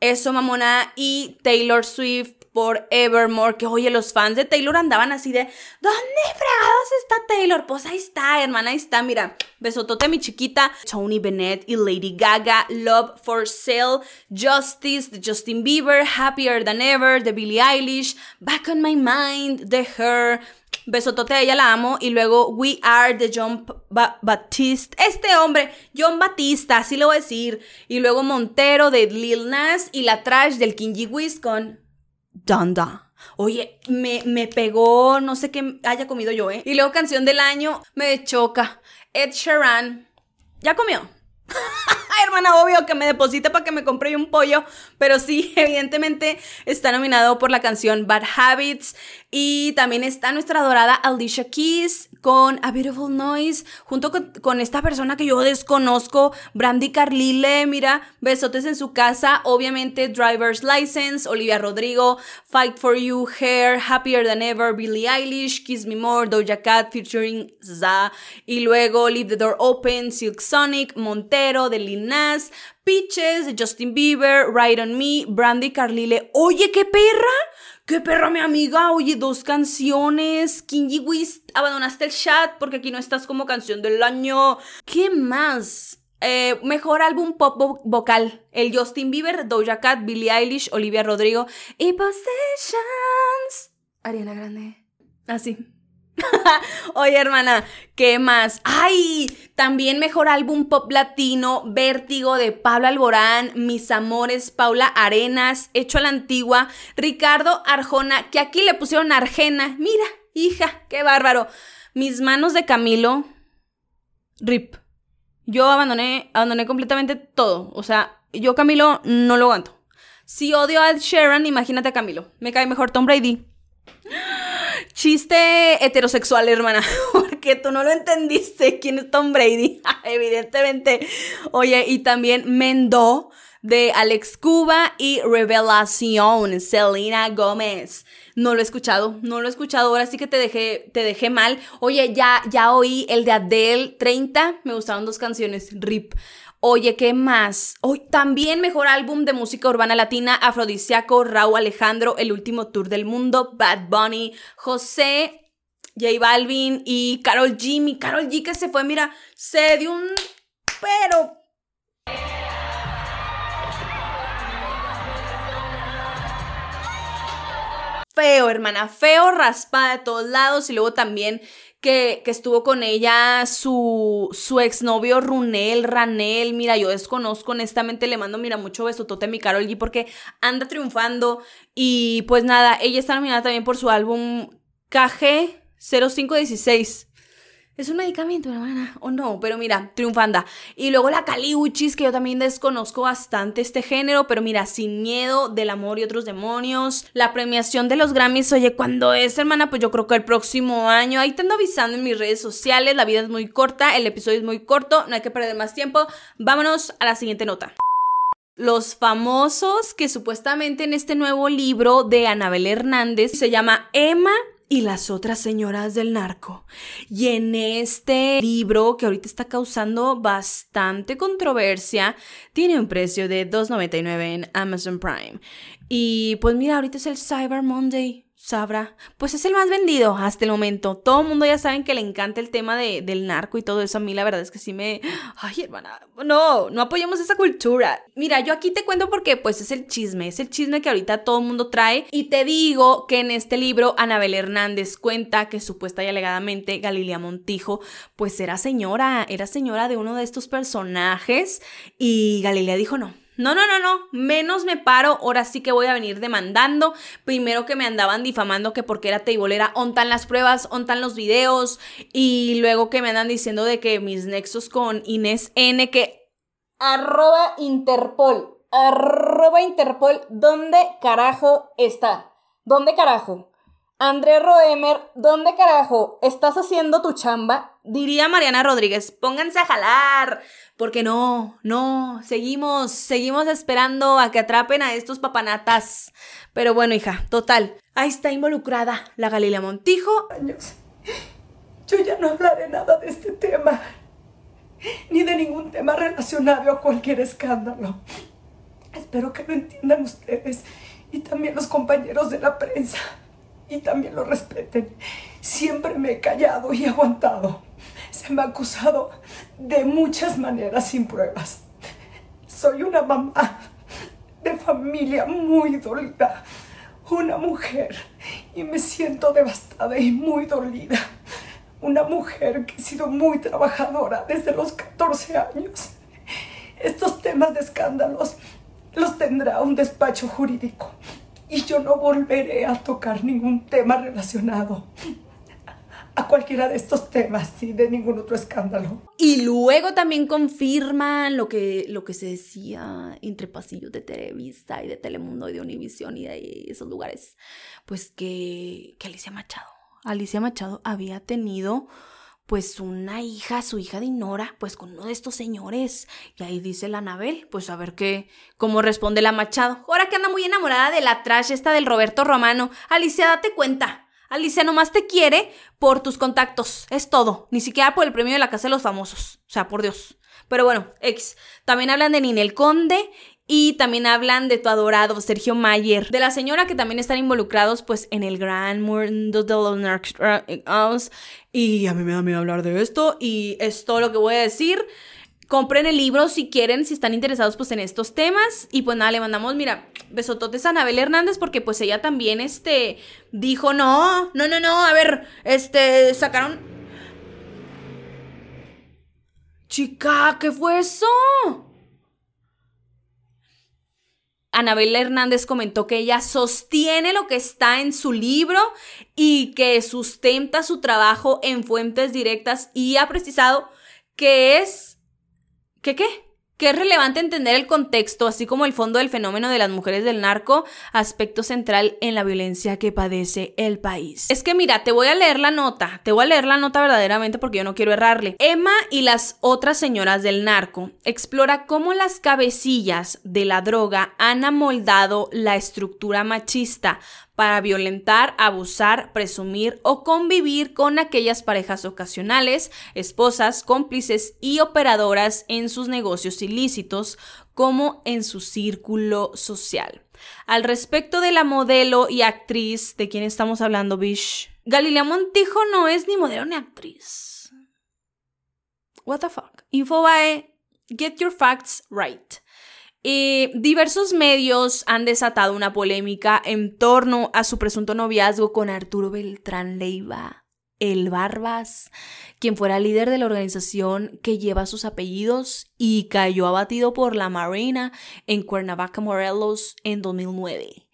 Eso, mamona, y Taylor Swift por Evermore, que oye, los fans de Taylor andaban así de, ¿dónde fregados está Taylor? Pues ahí está, hermana, ahí está, mira, besotote mi chiquita, Tony Bennett y Lady Gaga, Love for Sale, Justice de Justin Bieber, Happier Than Ever de Billie Eilish, Back on My Mind de Her, Besotote a ella la amo. Y luego We Are de John Baptiste. Este hombre, John Batista, así lo voy a decir. Y luego Montero de Lil Nas. Y la trash del Kingy Wiz con Danda. Oye, me, me pegó, no sé qué haya comido yo, ¿eh? Y luego canción del año, me choca. Ed Sheeran. ¿Ya comió? [LAUGHS] hermana, obvio que me deposite para que me compre un pollo, pero sí, [LAUGHS] evidentemente está nominado por la canción Bad Habits y también está nuestra adorada Alicia Keys con A Beautiful Noise, junto con, esta persona que yo desconozco, Brandy Carlile, mira, besotes en su casa, obviamente Driver's License, Olivia Rodrigo, Fight for You, Hair, Happier Than Ever, Billie Eilish, Kiss Me More, Doja Cat featuring Za, y luego Leave the Door Open, Silk Sonic, Montero, de Lin Nas, Peaches, Justin Bieber, Ride on Me, Brandy Carlile. Oye, qué perra. ¡Qué perra, mi amiga! Oye, dos canciones. Kingy Wist, abandonaste el chat porque aquí no estás como canción del año. ¿Qué más? Eh, mejor álbum pop vocal. El Justin Bieber, Doja Cat, Billie Eilish, Olivia Rodrigo y Possessions. Ariana Grande. Así. [LAUGHS] Oye, hermana, ¿qué más? ¡Ay! También mejor álbum pop latino, Vértigo de Pablo Alborán, Mis Amores, Paula Arenas, Hecho a la Antigua, Ricardo Arjona, que aquí le pusieron Arjena. Mira, hija, qué bárbaro. Mis manos de Camilo, Rip. Yo abandoné, abandoné completamente todo. O sea, yo Camilo no lo aguanto. Si odio a Sharon, imagínate a Camilo. Me cae mejor Tom Brady. Chiste heterosexual, hermana, [LAUGHS] porque tú no lo entendiste quién es Tom Brady, [LAUGHS] evidentemente. Oye, y también Mendo de Alex Cuba y Revelación, Selena Gómez. No lo he escuchado, no lo he escuchado. Ahora sí que te dejé, te dejé mal. Oye, ya, ya oí el de Adele 30. Me gustaron dos canciones. RIP. Oye, ¿qué más? Hoy también mejor álbum de música urbana latina, Afrodisiaco, Raúl Alejandro, El último tour del mundo, Bad Bunny, José, J Balvin y Carol G. Mi Carol G que se fue, mira, se dio un pero feo, hermana, feo, raspada de todos lados y luego también que, estuvo con ella su, su exnovio Runel, Ranel. Mira, yo desconozco, honestamente le mando, mira, mucho besotote a mi Carol G porque anda triunfando. Y pues nada, ella está nominada también por su álbum KG 0516. Es un medicamento, hermana, o no, pero mira, triunfanda. Y luego la Caliuchis, que yo también desconozco bastante este género, pero mira, sin miedo del amor y otros demonios. La premiación de los Grammys, oye, ¿cuándo es, hermana? Pues yo creo que el próximo año. Ahí te ando avisando en mis redes sociales. La vida es muy corta, el episodio es muy corto, no hay que perder más tiempo. Vámonos a la siguiente nota los famosos que supuestamente en este nuevo libro de Anabel Hernández se llama Emma y las otras señoras del narco. Y en este libro, que ahorita está causando bastante controversia, tiene un precio de $2.99 en Amazon Prime. Y pues mira, ahorita es el Cyber Monday sabrá. Pues es el más vendido hasta el momento. Todo el mundo ya saben que le encanta el tema de, del narco y todo eso. A mí la verdad es que sí me... Ay, hermana, no, no apoyamos esa cultura. Mira, yo aquí te cuento porque pues es el chisme, es el chisme que ahorita todo el mundo trae. Y te digo que en este libro Anabel Hernández cuenta que supuesta y alegadamente Galilea Montijo pues era señora, era señora de uno de estos personajes. Y Galilea dijo no no, no, no, no, menos me paro, ahora sí que voy a venir demandando. Primero que me andaban difamando que porque era teibolera, ontan las pruebas, ontan los videos y luego que me andan diciendo de que mis nexos con Inés N, que arroba Interpol. Arroba Interpol, ¿dónde carajo está? ¿Dónde carajo? André Roemer, ¿dónde carajo estás haciendo tu chamba? Diría Mariana Rodríguez, pónganse a jalar, porque no, no, seguimos, seguimos esperando a que atrapen a estos papanatas. Pero bueno, hija, total, ahí está involucrada la Galilea Montijo. Yo ya no hablaré nada de este tema, ni de ningún tema relacionado a cualquier escándalo. Espero que lo entiendan ustedes y también los compañeros de la prensa y también lo respeten. Siempre me he callado y aguantado. Se me ha acusado de muchas maneras sin pruebas. Soy una mamá de familia muy dolida, una mujer y me siento devastada y muy dolida. Una mujer que ha sido muy trabajadora desde los 14 años. Estos temas de escándalos los tendrá un despacho jurídico y yo no volveré a tocar ningún tema relacionado a cualquiera de estos temas y de ningún otro escándalo. Y luego también confirman lo que, lo que se decía entre pasillos de Televisa y de Telemundo y de Univisión y de esos lugares, pues que, que Alicia Machado, Alicia Machado había tenido pues una hija, su hija de Inora, pues con uno de estos señores. Y ahí dice la Anabel, pues a ver qué, cómo responde la Machado. Ahora que anda muy enamorada de la trash esta del Roberto Romano. Alicia, date cuenta. Alicia nomás te quiere por tus contactos, es todo. Ni siquiera por el premio de la Casa de los Famosos. O sea, por Dios. Pero bueno, X. También hablan de Ninel Conde y también hablan de tu adorado Sergio Mayer, de la señora que también están involucrados pues en el gran mundo de los narcos. Y a mí me da miedo hablar de esto y es todo lo que voy a decir. Compren el libro si quieren, si están interesados pues en estos temas. Y pues nada, le mandamos, mira, besototes a Anabel Hernández porque pues ella también, este, dijo, no, no, no, no, a ver, este, sacaron... Chica, ¿qué fue eso? Anabel Hernández comentó que ella sostiene lo que está en su libro y que sustenta su trabajo en fuentes directas y ha precisado que es... ¿Qué qué? Que es relevante entender el contexto, así como el fondo del fenómeno de las mujeres del narco, aspecto central en la violencia que padece el país. Es que mira, te voy a leer la nota, te voy a leer la nota verdaderamente porque yo no quiero errarle. Emma y las otras señoras del narco explora cómo las cabecillas de la droga han amoldado la estructura machista para violentar, abusar, presumir o convivir con aquellas parejas ocasionales, esposas, cómplices y operadoras en sus negocios ilícitos, como en su círculo social. Al respecto de la modelo y actriz de quien estamos hablando, Bish, Galilea Montijo no es ni modelo ni actriz. What the fuck? Infobae, get your facts right. Eh, diversos medios han desatado una polémica en torno a su presunto noviazgo con Arturo Beltrán Leiva, el Barbas, quien fuera líder de la organización que lleva sus apellidos y cayó abatido por la Marina en Cuernavaca, Morelos, en 2009.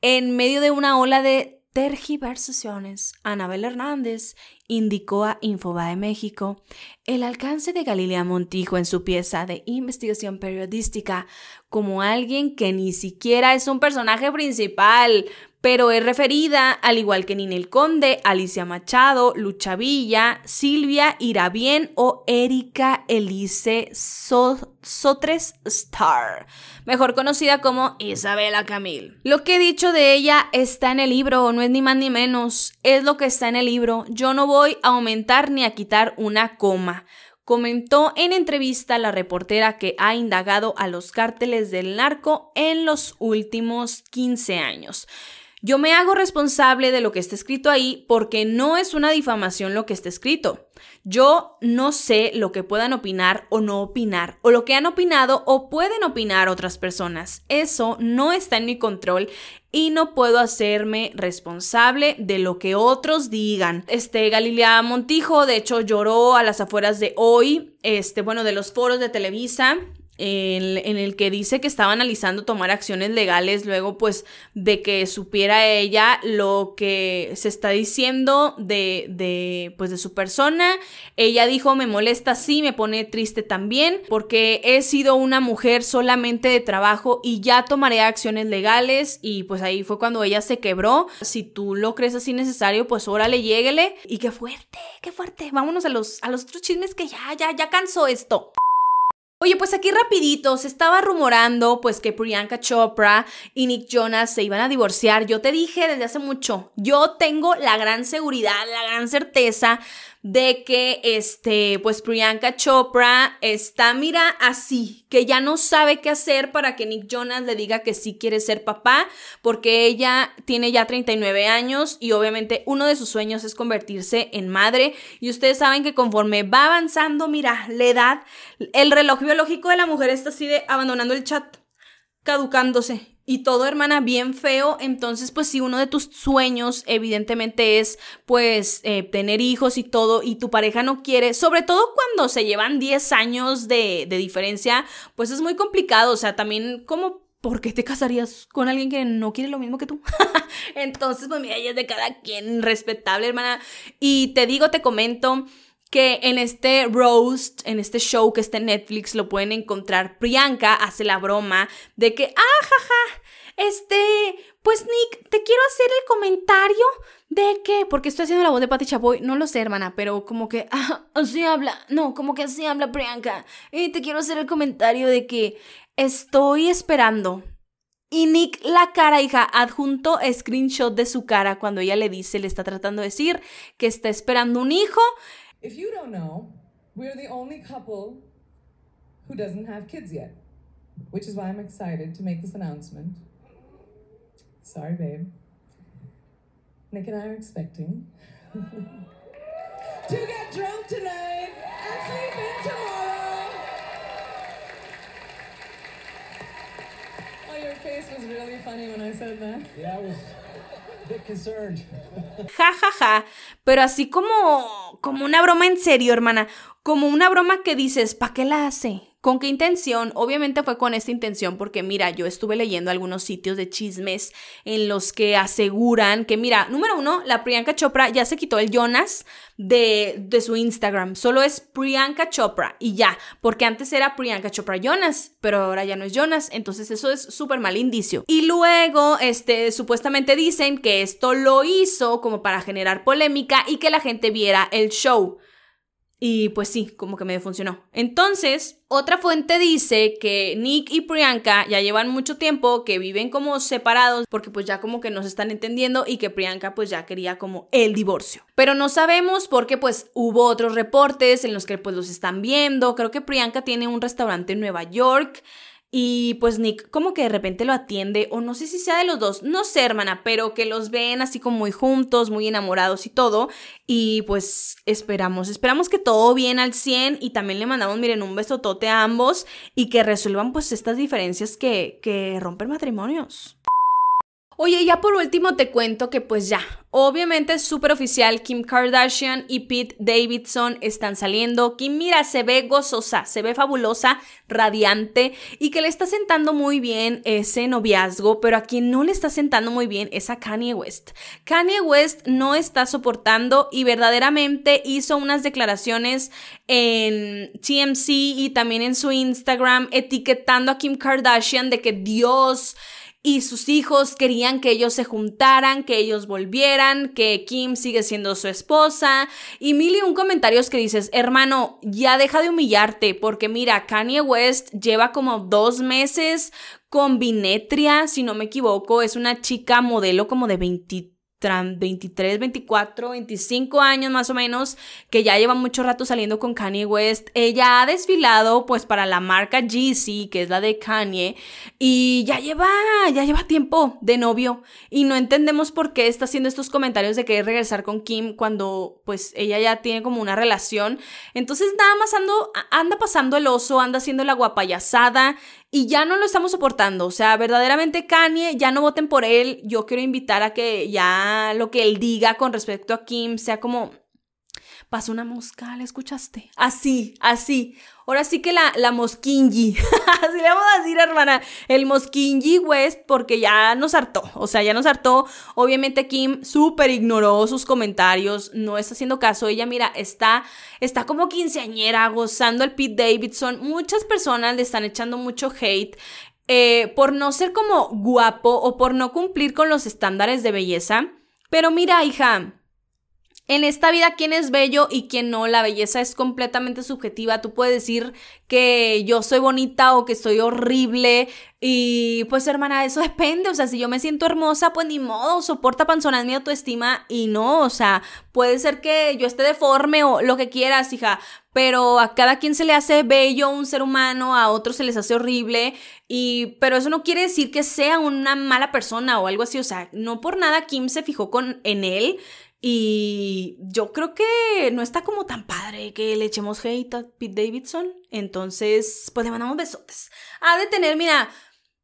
En medio de una ola de tergiversaciones, Anabel Hernández indicó a Infobae México el alcance de Galilea Montijo en su pieza de investigación periodística como alguien que ni siquiera es un personaje principal, pero es referida, al igual que Ninel Conde, Alicia Machado, Lucha Villa, Silvia Irabien o Erika Elise Sotres Star, mejor conocida como Isabela Camil. Lo que he dicho de ella está en el libro, no es ni más ni menos, es lo que está en el libro. Yo no voy a aumentar ni a quitar una coma comentó en entrevista la reportera que ha indagado a los cárteles del narco en los últimos 15 años. Yo me hago responsable de lo que está escrito ahí porque no es una difamación lo que está escrito. Yo no sé lo que puedan opinar o no opinar, o lo que han opinado o pueden opinar otras personas. Eso no está en mi control y no puedo hacerme responsable de lo que otros digan. Este Galilea Montijo, de hecho, lloró a las afueras de hoy, este, bueno, de los foros de Televisa en, el que dice que estaba analizando tomar acciones legales luego pues de que supiera ella lo que se está diciendo de, de pues de su persona. Ella dijo me molesta sí, me pone triste también porque he sido una mujer solamente de trabajo y ya tomaré acciones legales y pues ahí fue cuando ella se quebró. Si tú lo crees así necesario pues órale, lléguele y qué fuerte, qué fuerte. Vámonos a los, a los otros chismes que ya, ya, ya cansó esto. Oye, pues aquí rapidito, se estaba rumorando pues que Priyanka Chopra y Nick Jonas se iban a divorciar. Yo te dije desde hace mucho, yo tengo la gran seguridad, la gran certeza de que este, pues Priyanka Chopra está, mira, así, que ya no sabe qué hacer para que Nick Jonas le diga que sí quiere ser papá, porque ella tiene ya 39 años y obviamente uno de sus sueños es convertirse en madre. Y ustedes saben que conforme va avanzando, mira, la edad, el reloj biológico de la mujer está así de abandonando el chat, caducándose y todo, hermana, bien feo. Entonces, pues si uno de tus sueños, evidentemente, es pues eh, tener hijos y todo, y tu pareja no quiere, sobre todo cuando se llevan 10 años de, de diferencia, pues es muy complicado. O sea, también como ¿por qué te casarías con alguien que no quiere lo mismo que tú? [LAUGHS] Entonces, pues mira, ella es de cada quien, respetable, hermana. Y te digo, te comento que en este roast, en este show que está en Netflix, lo pueden encontrar. Priyanka hace la broma de que, ah, jaja, este, pues Nick, te quiero hacer el comentario de que, porque estoy haciendo la voz de Patti Chapoy, no lo sé, hermana, pero como que, [LAUGHS] ah, así habla, no, como que así habla Priyanka. Y te quiero hacer el comentario de que estoy esperando. Y Nick, la cara, hija, adjunto screenshot de su cara cuando ella le dice, le está tratando de decir que está esperando un hijo. If you don't know, we're the only couple who doesn't have kids yet, which is why I'm excited to make this announcement. Sorry, babe. Nick and I are expecting [LAUGHS] to get drunk tonight and sleep in tomorrow. Oh, your face was really funny when I said that. Yeah, I was concerned. Ja, ja, ja. Pero así como, como una broma en serio, hermana. Como una broma que dices, ¿para qué la hace? ¿Con qué intención? Obviamente fue con esta intención porque mira, yo estuve leyendo algunos sitios de chismes en los que aseguran que mira, número uno, la Priyanka Chopra ya se quitó el Jonas de, de su Instagram, solo es Priyanka Chopra y ya, porque antes era Priyanka Chopra Jonas, pero ahora ya no es Jonas, entonces eso es súper mal indicio. Y luego, este, supuestamente dicen que esto lo hizo como para generar polémica y que la gente viera el show. Y pues sí, como que me funcionó. Entonces, otra fuente dice que Nick y Priyanka ya llevan mucho tiempo, que viven como separados, porque pues ya como que no se están entendiendo y que Priyanka pues ya quería como el divorcio. Pero no sabemos porque pues hubo otros reportes en los que pues los están viendo. Creo que Priyanka tiene un restaurante en Nueva York. Y pues Nick como que de repente lo atiende, o no sé si sea de los dos, no sé hermana, pero que los ven así como muy juntos, muy enamorados y todo. Y pues esperamos, esperamos que todo bien al 100 y también le mandamos, miren, un besotote a ambos y que resuelvan pues estas diferencias que, que rompen matrimonios. Oye, ya por último te cuento que pues ya, obviamente es súper oficial, Kim Kardashian y Pete Davidson están saliendo. Kim, mira, se ve gozosa, se ve fabulosa, radiante y que le está sentando muy bien ese noviazgo, pero a quien no le está sentando muy bien es a Kanye West. Kanye West no está soportando y verdaderamente hizo unas declaraciones en TMC y también en su Instagram etiquetando a Kim Kardashian de que Dios y sus hijos querían que ellos se juntaran, que ellos volvieran, que Kim sigue siendo su esposa. Y mil y un comentarios que dices, hermano, ya deja de humillarte porque mira, Kanye West lleva como dos meses con Vinetria, si no me equivoco, es una chica modelo como de 23 23, 24, 25 años más o menos, que ya lleva mucho rato saliendo con Kanye West. Ella ha desfilado pues para la marca Yeezy, que es la de Kanye, y ya lleva, ya lleva tiempo de novio y no entendemos por qué está haciendo estos comentarios de querer regresar con Kim cuando pues ella ya tiene como una relación. Entonces nada más ando, anda pasando el oso, anda haciendo la guapayasada y ya no lo estamos soportando. O sea, verdaderamente Kanye, ya no voten por él. Yo quiero invitar a que ya lo que él diga con respecto a Kim sea como, pasó una mosca, ¿la escuchaste? Así, así. Ahora sí que la, la Mosquinji, [LAUGHS] así le vamos a decir, hermana, el Mosquinji West, porque ya nos hartó, o sea, ya nos hartó. Obviamente Kim súper ignoró sus comentarios, no está haciendo caso. Ella, mira, está, está como quinceañera, gozando el Pete Davidson. Muchas personas le están echando mucho hate. Eh, por no ser como guapo o por no cumplir con los estándares de belleza. Pero mira, hija, en esta vida, quién es bello y quién no, la belleza es completamente subjetiva. Tú puedes decir que yo soy bonita o que soy horrible. Y pues, hermana, eso depende. O sea, si yo me siento hermosa, pues ni modo, soporta panzonas mi autoestima. Y no, o sea, puede ser que yo esté deforme o lo que quieras, hija. Pero a cada quien se le hace bello un ser humano, a otros se les hace horrible. Y, pero eso no quiere decir que sea una mala persona o algo así. O sea, no por nada Kim se fijó con, en él. Y yo creo que no está como tan padre que le echemos hate a Pete Davidson. Entonces, pues le mandamos besotes. Ha de tener, mira,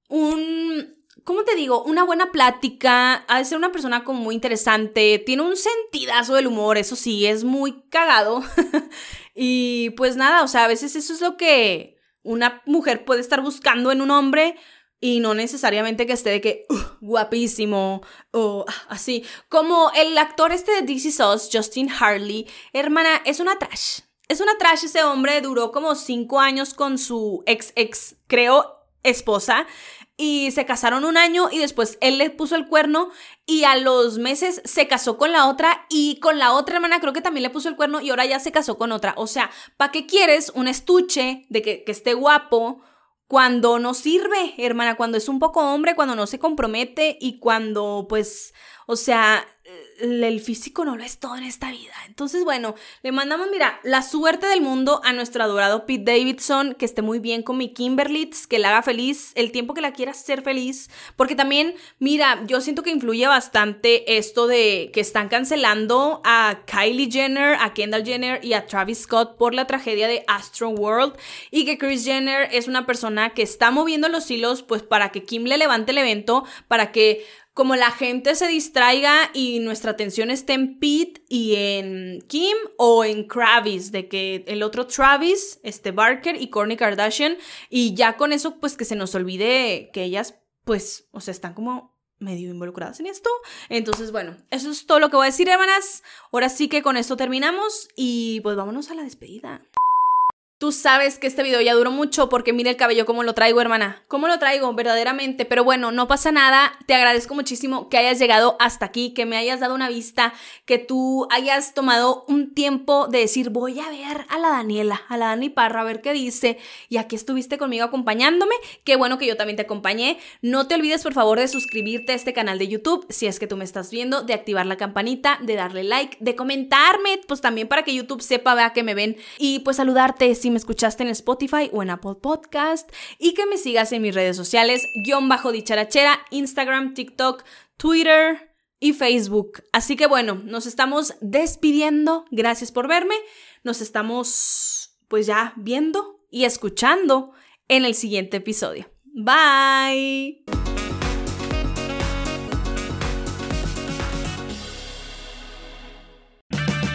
un. ¿Cómo te digo? Una buena plática. Ha de ser una persona como muy interesante. Tiene un sentidazo del humor, eso sí, es muy cagado. [LAUGHS] y pues nada, o sea, a veces eso es lo que una mujer puede estar buscando en un hombre y no necesariamente que esté de que guapísimo o así. Como el actor este de DC Sauce, Justin Harley, hermana, es una trash. Es una trash ese hombre, duró como cinco años con su ex ex, creo, esposa. Y se casaron un año y después él le puso el cuerno y a los meses se casó con la otra y con la otra hermana creo que también le puso el cuerno y ahora ya se casó con otra. O sea, ¿para qué quieres un estuche de que, que esté guapo? Cuando no sirve, hermana, cuando es un poco hombre, cuando no se compromete y cuando pues o sea, el físico no lo es todo en esta vida. Entonces, bueno, le mandamos, mira, la suerte del mundo a nuestro adorado Pete Davidson, que esté muy bien con mi Kimberlitz, que la haga feliz, el tiempo que la quiera ser feliz, porque también, mira, yo siento que influye bastante esto de que están cancelando a Kylie Jenner, a Kendall Jenner y a Travis Scott por la tragedia de Astro World y que Chris Jenner es una persona que está moviendo los hilos pues para que Kim le levante el evento, para que como la gente se distraiga y nuestra atención esté en Pete y en Kim o en Travis, de que el otro Travis, este Barker y Kourtney Kardashian, y ya con eso pues que se nos olvide que ellas pues, o sea, están como medio involucradas en esto. Entonces, bueno, eso es todo lo que voy a decir, hermanas. Ahora sí que con esto terminamos y pues vámonos a la despedida. Tú sabes que este video ya duró mucho porque mira el cabello cómo lo traigo, hermana. ¿Cómo lo traigo? Verdaderamente. Pero bueno, no pasa nada. Te agradezco muchísimo que hayas llegado hasta aquí, que me hayas dado una vista, que tú hayas tomado un tiempo de decir, voy a ver a la Daniela, a la Dani Parra, a ver qué dice. Y aquí estuviste conmigo acompañándome. Qué bueno que yo también te acompañé. No te olvides, por favor, de suscribirte a este canal de YouTube, si es que tú me estás viendo, de activar la campanita, de darle like, de comentarme, pues también para que YouTube sepa, vea que me ven. Y pues saludarte si me escuchaste en Spotify o en Apple Podcast y que me sigas en mis redes sociales, guion bajo dicharachera, Instagram, TikTok, Twitter y Facebook. Así que bueno, nos estamos despidiendo. Gracias por verme. Nos estamos pues ya viendo y escuchando en el siguiente episodio. Bye.